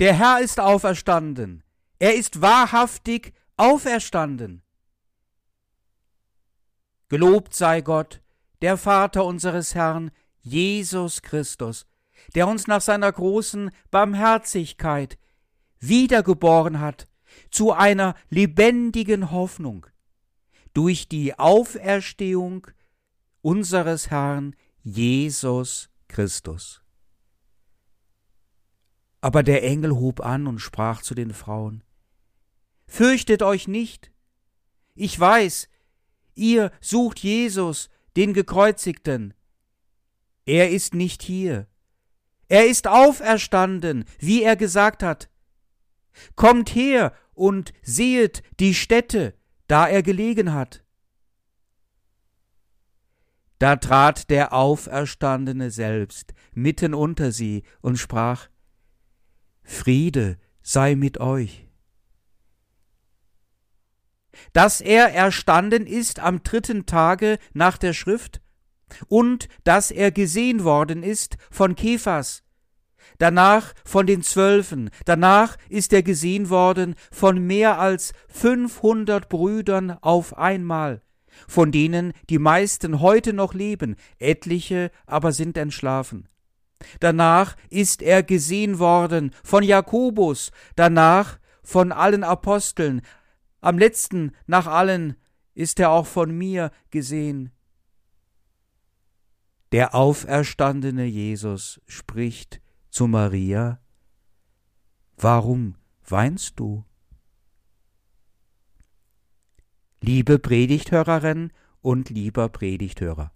der Herr ist auferstanden, er ist wahrhaftig auferstanden. Gelobt sei Gott, der Vater unseres Herrn, Jesus Christus, der uns nach seiner großen Barmherzigkeit wiedergeboren hat zu einer lebendigen Hoffnung durch die Auferstehung unseres Herrn Jesus Christus. Aber der Engel hob an und sprach zu den Frauen, Fürchtet euch nicht, ich weiß, ihr sucht Jesus, den gekreuzigten. Er ist nicht hier, er ist auferstanden, wie er gesagt hat. Kommt her und sehet die Stätte, da er gelegen hat. Da trat der Auferstandene selbst mitten unter sie und sprach, Friede sei mit euch. Dass er erstanden ist am dritten Tage nach der Schrift und dass er gesehen worden ist von Kephas, danach von den Zwölfen, danach ist er gesehen worden von mehr als fünfhundert Brüdern auf einmal, von denen die meisten heute noch leben, etliche aber sind entschlafen. Danach ist er gesehen worden von Jakobus, danach von allen Aposteln, am letzten nach allen ist er auch von mir gesehen. Der auferstandene Jesus spricht zu Maria, Warum weinst du? Liebe Predigthörerin und lieber Predigthörer.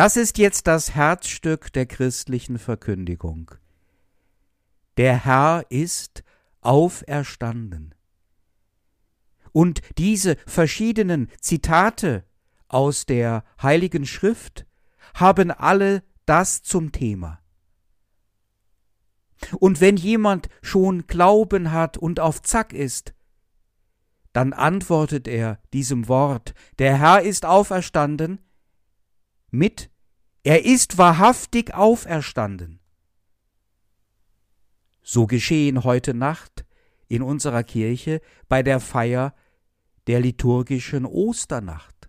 Das ist jetzt das Herzstück der christlichen Verkündigung. Der Herr ist auferstanden. Und diese verschiedenen Zitate aus der Heiligen Schrift haben alle das zum Thema. Und wenn jemand schon Glauben hat und auf Zack ist, dann antwortet er diesem Wort, der Herr ist auferstanden, mit, er ist wahrhaftig auferstanden. So geschehen heute Nacht in unserer Kirche bei der Feier der liturgischen Osternacht.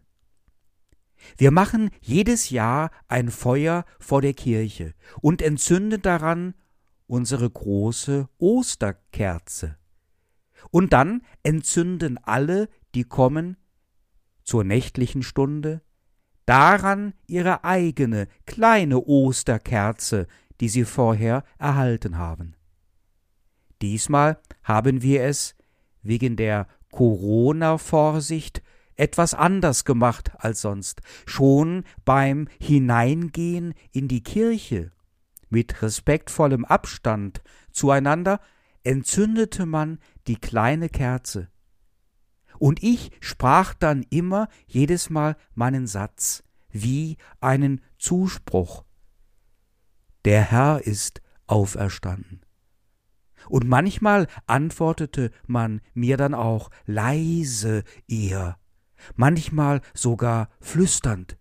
Wir machen jedes Jahr ein Feuer vor der Kirche und entzünden daran unsere große Osterkerze. Und dann entzünden alle, die kommen, zur nächtlichen Stunde, daran ihre eigene kleine Osterkerze, die sie vorher erhalten haben. Diesmal haben wir es wegen der Corona-Vorsicht etwas anders gemacht als sonst. Schon beim Hineingehen in die Kirche mit respektvollem Abstand zueinander entzündete man die kleine Kerze. Und ich sprach dann immer jedes Mal meinen Satz wie einen Zuspruch. Der Herr ist auferstanden. Und manchmal antwortete man mir dann auch leise eher, manchmal sogar flüsternd.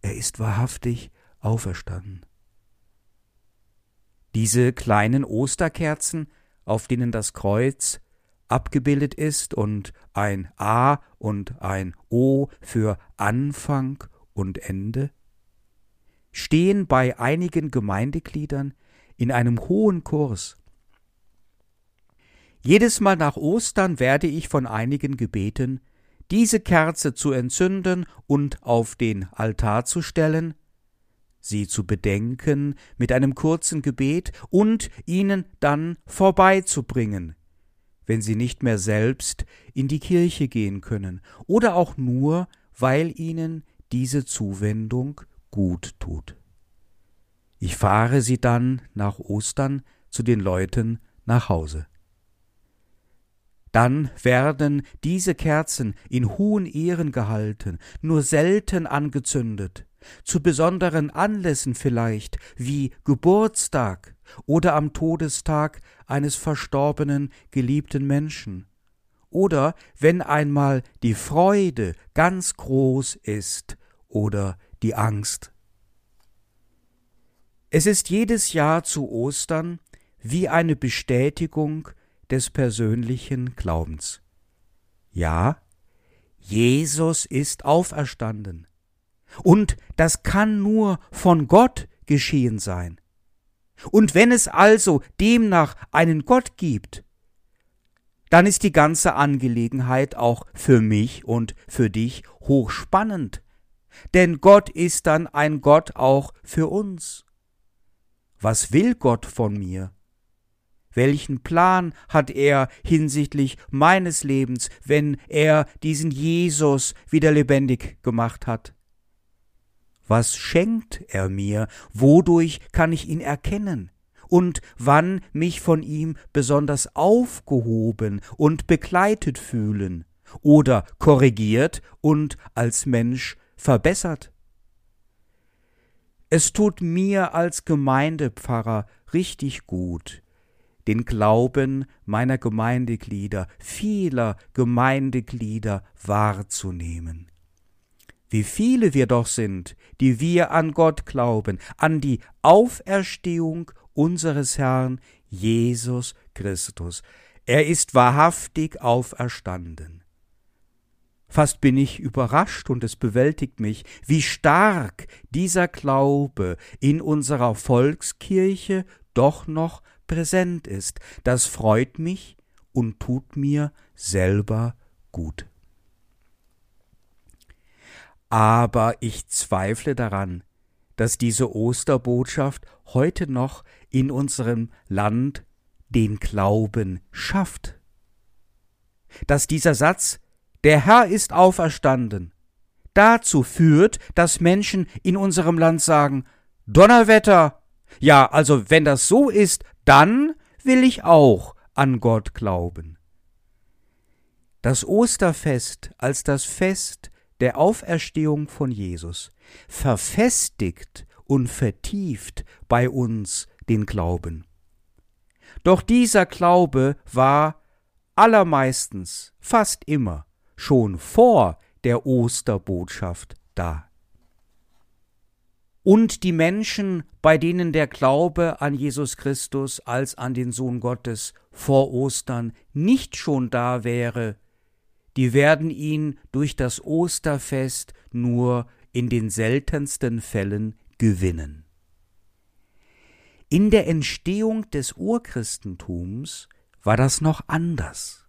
Er ist wahrhaftig auferstanden. Diese kleinen Osterkerzen, auf denen das Kreuz abgebildet ist und ein A und ein O für Anfang und Ende, stehen bei einigen Gemeindegliedern in einem hohen Kurs. Jedes Mal nach Ostern werde ich von einigen gebeten, diese Kerze zu entzünden und auf den Altar zu stellen, sie zu bedenken mit einem kurzen Gebet und ihnen dann vorbeizubringen, wenn sie nicht mehr selbst in die Kirche gehen können oder auch nur, weil ihnen diese Zuwendung gut tut. Ich fahre sie dann nach Ostern zu den Leuten nach Hause. Dann werden diese Kerzen in hohen Ehren gehalten, nur selten angezündet, zu besonderen Anlässen vielleicht, wie Geburtstag oder am Todestag eines verstorbenen geliebten Menschen, oder wenn einmal die Freude ganz groß ist oder die Angst. Es ist jedes Jahr zu Ostern wie eine Bestätigung des persönlichen Glaubens. Ja, Jesus ist auferstanden. Und das kann nur von Gott geschehen sein. Und wenn es also demnach einen Gott gibt, dann ist die ganze Angelegenheit auch für mich und für dich hochspannend. Denn Gott ist dann ein Gott auch für uns. Was will Gott von mir? Welchen Plan hat er hinsichtlich meines Lebens, wenn er diesen Jesus wieder lebendig gemacht hat? Was schenkt er mir? Wodurch kann ich ihn erkennen? Und wann mich von ihm besonders aufgehoben und begleitet fühlen oder korrigiert und als Mensch verbessert? Es tut mir als Gemeindepfarrer richtig gut, den Glauben meiner Gemeindeglieder, vieler Gemeindeglieder wahrzunehmen. Wie viele wir doch sind, die wir an Gott glauben, an die Auferstehung unseres Herrn Jesus Christus. Er ist wahrhaftig auferstanden. Fast bin ich überrascht und es bewältigt mich, wie stark dieser Glaube in unserer Volkskirche doch noch präsent ist. Das freut mich und tut mir selber gut. Aber ich zweifle daran, dass diese Osterbotschaft heute noch in unserem Land den Glauben schafft. Dass dieser Satz Der Herr ist auferstanden dazu führt, dass Menschen in unserem Land sagen Donnerwetter. Ja, also wenn das so ist, dann will ich auch an Gott glauben. Das Osterfest als das Fest der Auferstehung von Jesus verfestigt und vertieft bei uns den Glauben. Doch dieser Glaube war allermeistens, fast immer, schon vor der Osterbotschaft da und die Menschen, bei denen der Glaube an Jesus Christus als an den Sohn Gottes vor Ostern nicht schon da wäre, die werden ihn durch das Osterfest nur in den seltensten Fällen gewinnen. In der Entstehung des Urchristentums war das noch anders.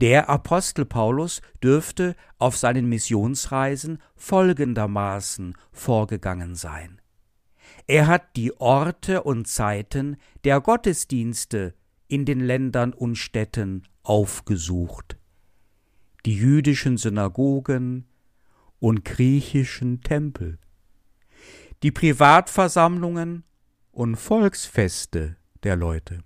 Der Apostel Paulus dürfte auf seinen Missionsreisen folgendermaßen vorgegangen sein. Er hat die Orte und Zeiten der Gottesdienste in den Ländern und Städten aufgesucht, die jüdischen Synagogen und griechischen Tempel, die Privatversammlungen und Volksfeste der Leute.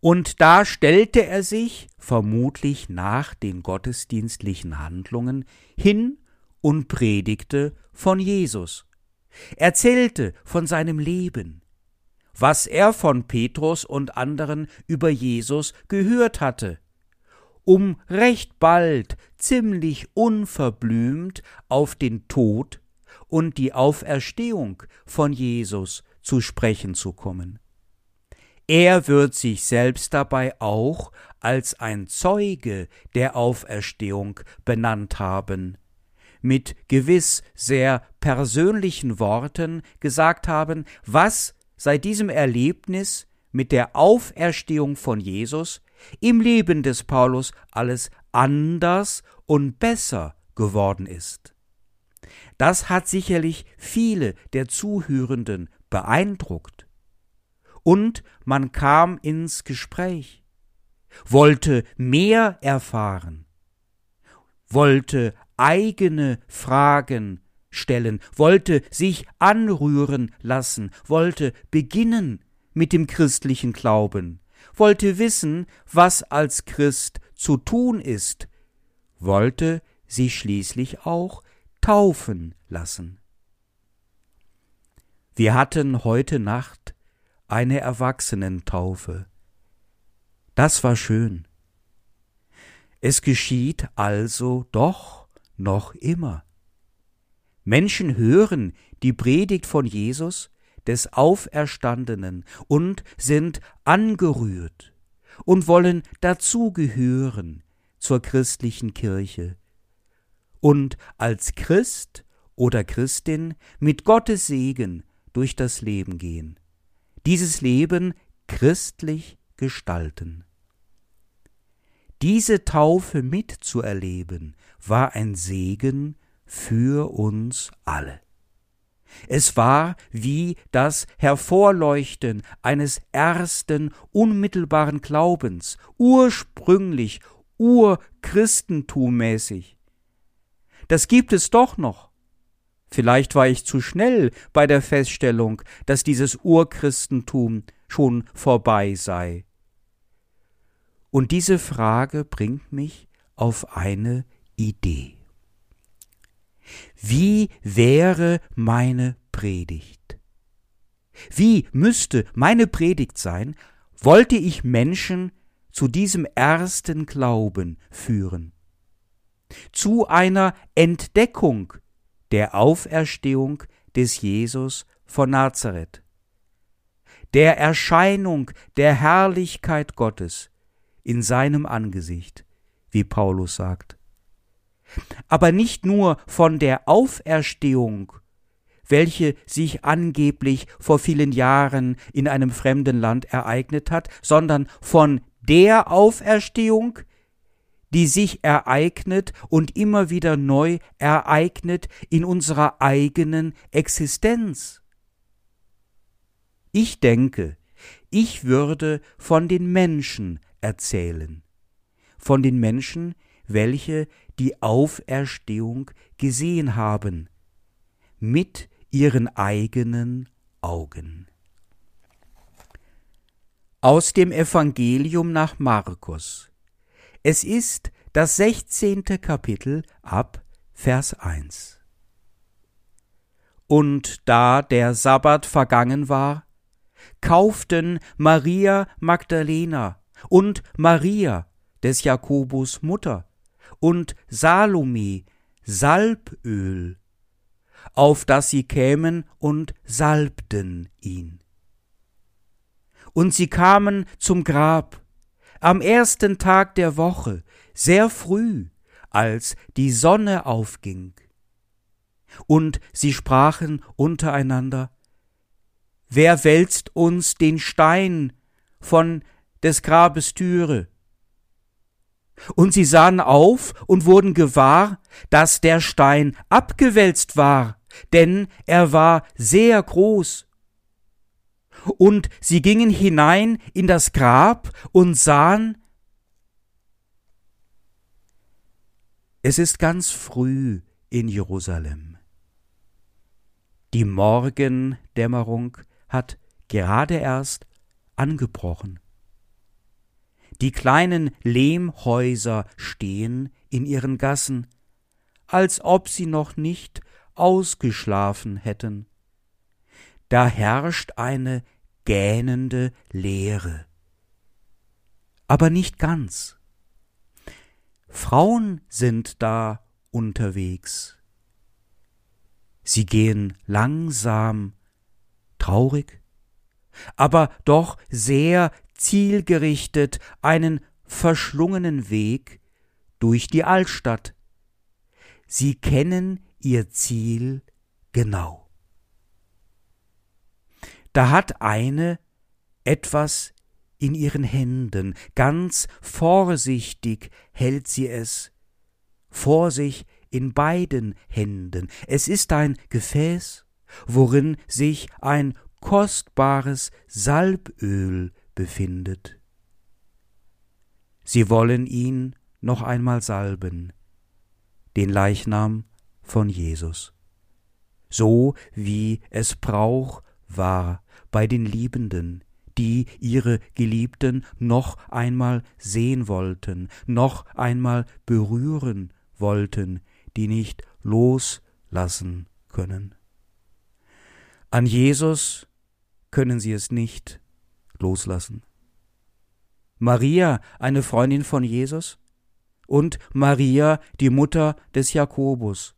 Und da stellte er sich, vermutlich nach den gottesdienstlichen Handlungen, hin und predigte von Jesus, erzählte von seinem Leben, was er von Petrus und anderen über Jesus gehört hatte, um recht bald ziemlich unverblümt auf den Tod und die Auferstehung von Jesus zu sprechen zu kommen. Er wird sich selbst dabei auch als ein Zeuge der Auferstehung benannt haben, mit gewiss sehr persönlichen Worten gesagt haben, was seit diesem Erlebnis mit der Auferstehung von Jesus im Leben des Paulus alles anders und besser geworden ist. Das hat sicherlich viele der Zuhörenden beeindruckt und man kam ins Gespräch, wollte mehr erfahren, wollte eigene Fragen stellen, wollte sich anrühren lassen, wollte beginnen mit dem christlichen Glauben, wollte wissen, was als Christ zu tun ist, wollte sich schließlich auch taufen lassen. Wir hatten heute Nacht eine Erwachsenentaufe. Das war schön. Es geschieht also doch noch immer. Menschen hören die Predigt von Jesus, des Auferstandenen und sind angerührt und wollen dazugehören zur christlichen Kirche und als Christ oder Christin mit Gottes Segen durch das Leben gehen, dieses Leben christlich gestalten. Diese Taufe mitzuerleben war ein Segen für uns alle. Es war wie das Hervorleuchten eines ersten unmittelbaren Glaubens, ursprünglich, urchristentummäßig. Das gibt es doch noch. Vielleicht war ich zu schnell bei der Feststellung, dass dieses Urchristentum schon vorbei sei. Und diese Frage bringt mich auf eine Idee. Wie wäre meine Predigt? Wie müsste meine Predigt sein, wollte ich Menschen zu diesem ersten Glauben führen? Zu einer Entdeckung der Auferstehung des Jesus von Nazareth, der Erscheinung der Herrlichkeit Gottes in seinem Angesicht, wie Paulus sagt aber nicht nur von der Auferstehung, welche sich angeblich vor vielen Jahren in einem fremden Land ereignet hat, sondern von der Auferstehung, die sich ereignet und immer wieder neu ereignet in unserer eigenen Existenz. Ich denke, ich würde von den Menschen erzählen, von den Menschen, welche die Auferstehung gesehen haben, mit ihren eigenen Augen. Aus dem Evangelium nach Markus. Es ist das sechzehnte Kapitel ab Vers 1. Und da der Sabbat vergangen war, kauften Maria Magdalena und Maria des Jakobus Mutter und Salome Salböl, auf das sie kämen und salbten ihn. Und sie kamen zum Grab am ersten Tag der Woche, sehr früh, als die Sonne aufging. Und sie sprachen untereinander, Wer wälzt uns den Stein von des Grabes Türe? Und sie sahen auf und wurden gewahr, dass der Stein abgewälzt war, denn er war sehr groß. Und sie gingen hinein in das Grab und sahen, es ist ganz früh in Jerusalem. Die Morgendämmerung hat gerade erst angebrochen. Die kleinen Lehmhäuser stehen in ihren Gassen, als ob sie noch nicht ausgeschlafen hätten. Da herrscht eine gähnende Leere. Aber nicht ganz. Frauen sind da unterwegs. Sie gehen langsam, traurig, aber doch sehr zielgerichtet einen verschlungenen Weg durch die Altstadt. Sie kennen ihr Ziel genau. Da hat eine etwas in ihren Händen, ganz vorsichtig hält sie es, vor sich in beiden Händen. Es ist ein Gefäß, worin sich ein kostbares Salböl befindet. Sie wollen ihn noch einmal salben, den Leichnam von Jesus, so wie es Brauch war bei den Liebenden, die ihre Geliebten noch einmal sehen wollten, noch einmal berühren wollten, die nicht loslassen können. An Jesus können sie es nicht loslassen. Maria, eine Freundin von Jesus, und Maria, die Mutter des Jakobus.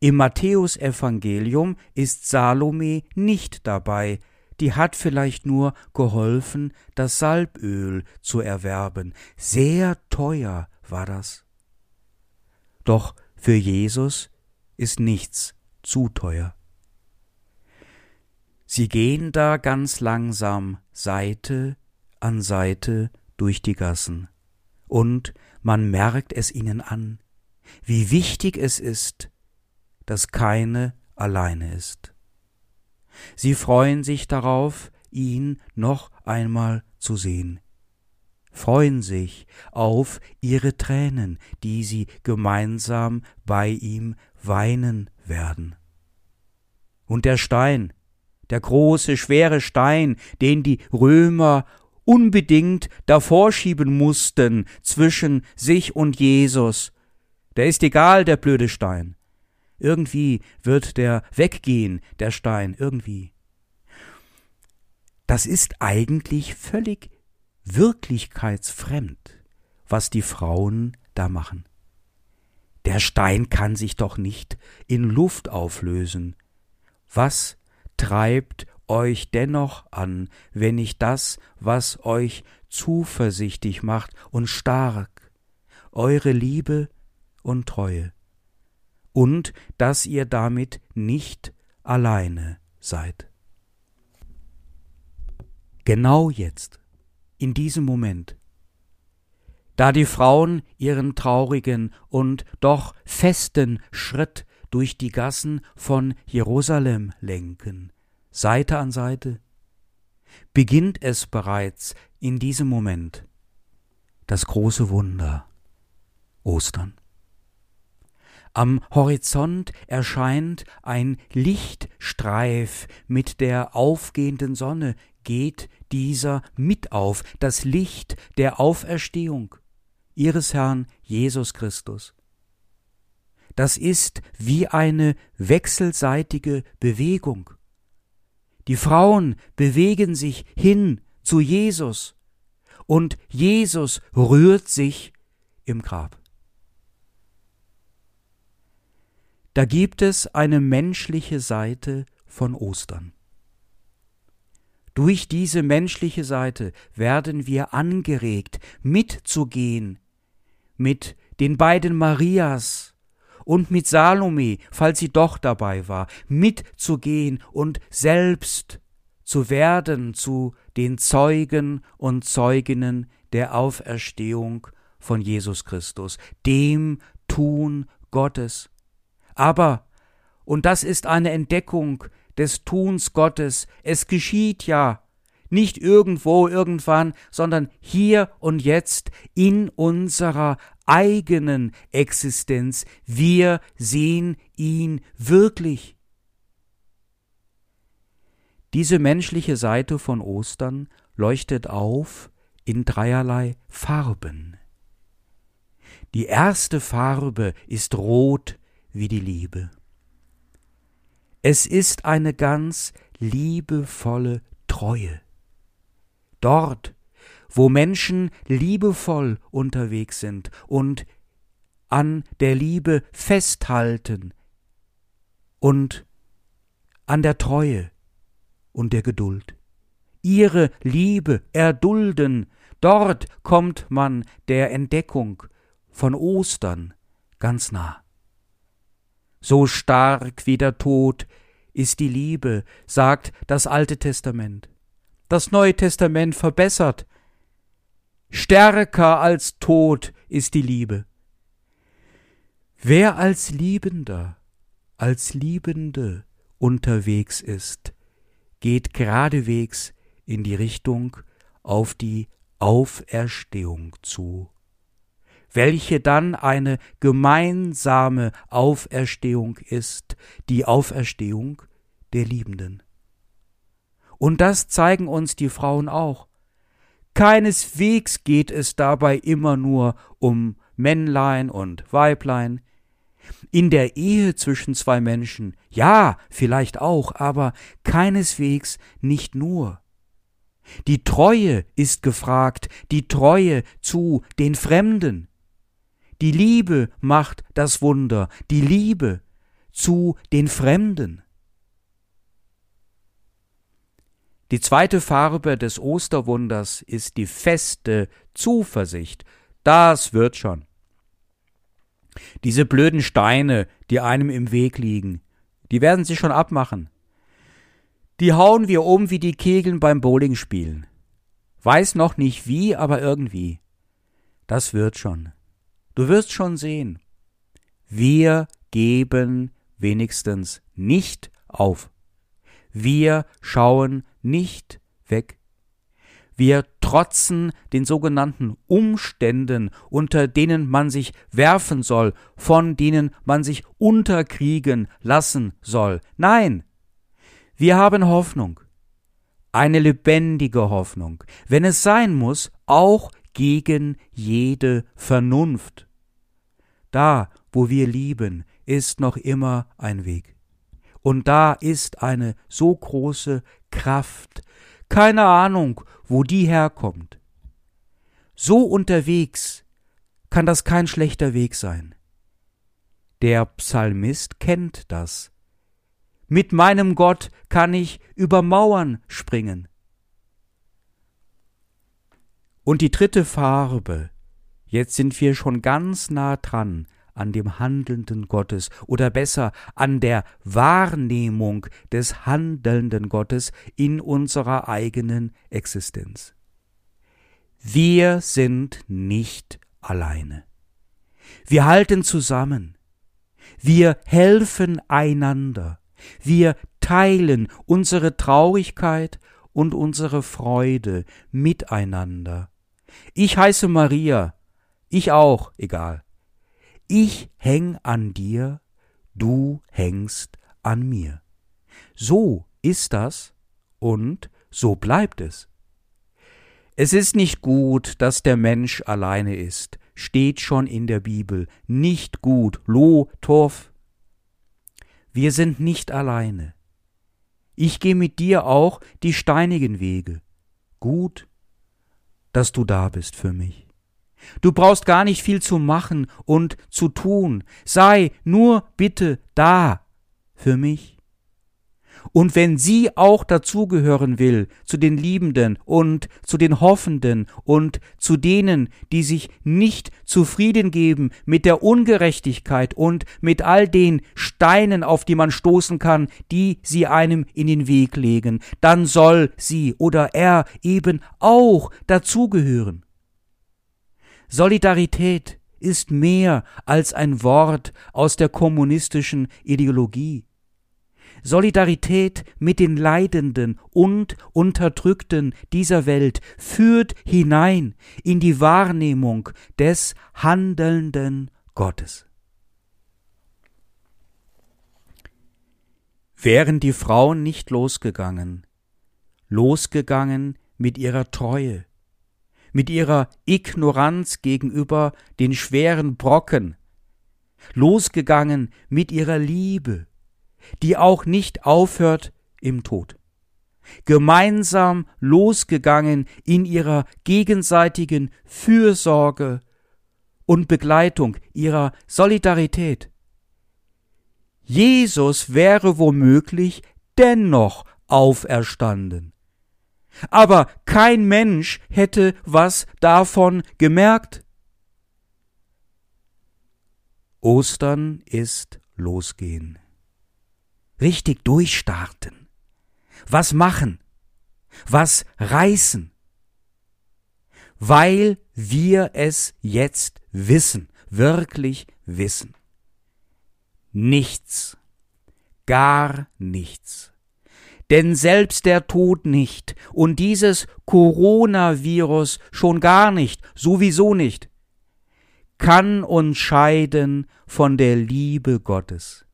Im Matthäusevangelium ist Salome nicht dabei, die hat vielleicht nur geholfen, das Salböl zu erwerben. Sehr teuer war das. Doch für Jesus ist nichts zu teuer. Sie gehen da ganz langsam Seite an Seite durch die Gassen, und man merkt es ihnen an, wie wichtig es ist, dass keine alleine ist. Sie freuen sich darauf, ihn noch einmal zu sehen, freuen sich auf ihre Tränen, die sie gemeinsam bei ihm weinen werden. Und der Stein, der große, schwere Stein, den die Römer unbedingt davor schieben mussten zwischen sich und Jesus, der ist egal, der blöde Stein. Irgendwie wird der weggehen, der Stein, irgendwie. Das ist eigentlich völlig wirklichkeitsfremd, was die Frauen da machen. Der Stein kann sich doch nicht in Luft auflösen. Was treibt euch dennoch an, wenn nicht das, was euch zuversichtlich macht und stark, eure Liebe und Treue, und dass ihr damit nicht alleine seid. Genau jetzt, in diesem Moment, da die Frauen ihren traurigen und doch festen Schritt durch die Gassen von Jerusalem lenken, Seite an Seite, beginnt es bereits in diesem Moment. Das große Wunder. Ostern. Am Horizont erscheint ein Lichtstreif. Mit der aufgehenden Sonne, geht dieser mit auf, das Licht der Auferstehung ihres Herrn Jesus Christus. Das ist wie eine wechselseitige Bewegung. Die Frauen bewegen sich hin zu Jesus und Jesus rührt sich im Grab. Da gibt es eine menschliche Seite von Ostern. Durch diese menschliche Seite werden wir angeregt, mitzugehen mit den beiden Marias und mit Salome, falls sie doch dabei war, mitzugehen und selbst zu werden zu den Zeugen und Zeuginnen der Auferstehung von Jesus Christus, dem Tun Gottes. Aber, und das ist eine Entdeckung des Tuns Gottes, es geschieht ja, nicht irgendwo, irgendwann, sondern hier und jetzt in unserer eigenen Existenz. Wir sehen ihn wirklich. Diese menschliche Seite von Ostern leuchtet auf in dreierlei Farben. Die erste Farbe ist rot wie die Liebe. Es ist eine ganz liebevolle Treue. Dort, wo Menschen liebevoll unterwegs sind und an der Liebe festhalten und an der Treue und der Geduld. Ihre Liebe erdulden, dort kommt man der Entdeckung von Ostern ganz nah. So stark wie der Tod ist die Liebe, sagt das Alte Testament. Das Neue Testament verbessert. Stärker als Tod ist die Liebe. Wer als Liebender, als Liebende unterwegs ist, geht geradewegs in die Richtung auf die Auferstehung zu welche dann eine gemeinsame Auferstehung ist, die Auferstehung der Liebenden. Und das zeigen uns die Frauen auch. Keineswegs geht es dabei immer nur um Männlein und Weiblein. In der Ehe zwischen zwei Menschen, ja, vielleicht auch, aber keineswegs nicht nur. Die Treue ist gefragt, die Treue zu den Fremden, die Liebe macht das Wunder, die Liebe zu den Fremden. Die zweite Farbe des Osterwunders ist die feste Zuversicht. Das wird schon. Diese blöden Steine, die einem im Weg liegen, die werden sich schon abmachen. Die hauen wir um wie die Kegeln beim Bowlingspielen. Weiß noch nicht wie, aber irgendwie. Das wird schon. Du wirst schon sehen. Wir geben wenigstens nicht auf. Wir schauen nicht weg. Wir trotzen den sogenannten Umständen, unter denen man sich werfen soll, von denen man sich unterkriegen lassen soll. Nein, wir haben Hoffnung, eine lebendige Hoffnung, wenn es sein muss, auch gegen jede Vernunft. Da, wo wir lieben, ist noch immer ein Weg. Und da ist eine so große Kraft, keine Ahnung, wo die herkommt. So unterwegs kann das kein schlechter Weg sein. Der Psalmist kennt das. Mit meinem Gott kann ich über Mauern springen. Und die dritte Farbe, jetzt sind wir schon ganz nah dran an dem handelnden Gottes oder besser an der Wahrnehmung des handelnden Gottes in unserer eigenen Existenz. Wir sind nicht alleine. Wir halten zusammen. Wir helfen einander. Wir teilen unsere Traurigkeit und unsere Freude miteinander. Ich heiße Maria, ich auch, egal. Ich häng an dir, du hängst an mir. So ist das und so bleibt es. Es ist nicht gut, dass der Mensch alleine ist, steht schon in der Bibel. Nicht gut, lo, torf. Wir sind nicht alleine. Ich gehe mit dir auch die steinigen Wege. Gut, dass du da bist für mich. Du brauchst gar nicht viel zu machen und zu tun. Sei nur bitte da für mich. Und wenn sie auch dazugehören will, zu den Liebenden und zu den Hoffenden und zu denen, die sich nicht zufrieden geben mit der Ungerechtigkeit und mit all den Steinen, auf die man stoßen kann, die sie einem in den Weg legen, dann soll sie oder er eben auch dazugehören. Solidarität ist mehr als ein Wort aus der kommunistischen Ideologie. Solidarität mit den Leidenden und Unterdrückten dieser Welt führt hinein in die Wahrnehmung des handelnden Gottes. Wären die Frauen nicht losgegangen, losgegangen mit ihrer Treue, mit ihrer Ignoranz gegenüber den schweren Brocken, losgegangen mit ihrer Liebe, die auch nicht aufhört im Tod, gemeinsam losgegangen in ihrer gegenseitigen Fürsorge und Begleitung, ihrer Solidarität. Jesus wäre womöglich dennoch auferstanden aber kein Mensch hätte was davon gemerkt. Ostern ist losgehen. Richtig durchstarten. Was machen? Was reißen? Weil wir es jetzt wissen, wirklich wissen. Nichts, gar nichts denn selbst der Tod nicht und dieses Coronavirus schon gar nicht, sowieso nicht, kann uns scheiden von der Liebe Gottes,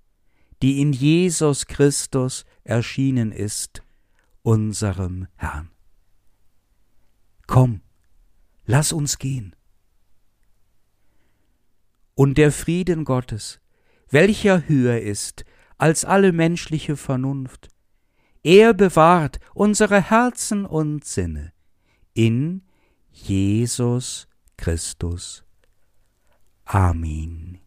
die in Jesus Christus erschienen ist, unserem Herrn. Komm, lass uns gehen. Und der Frieden Gottes, welcher höher ist als alle menschliche Vernunft, er bewahrt unsere Herzen und Sinne in Jesus Christus. Amen.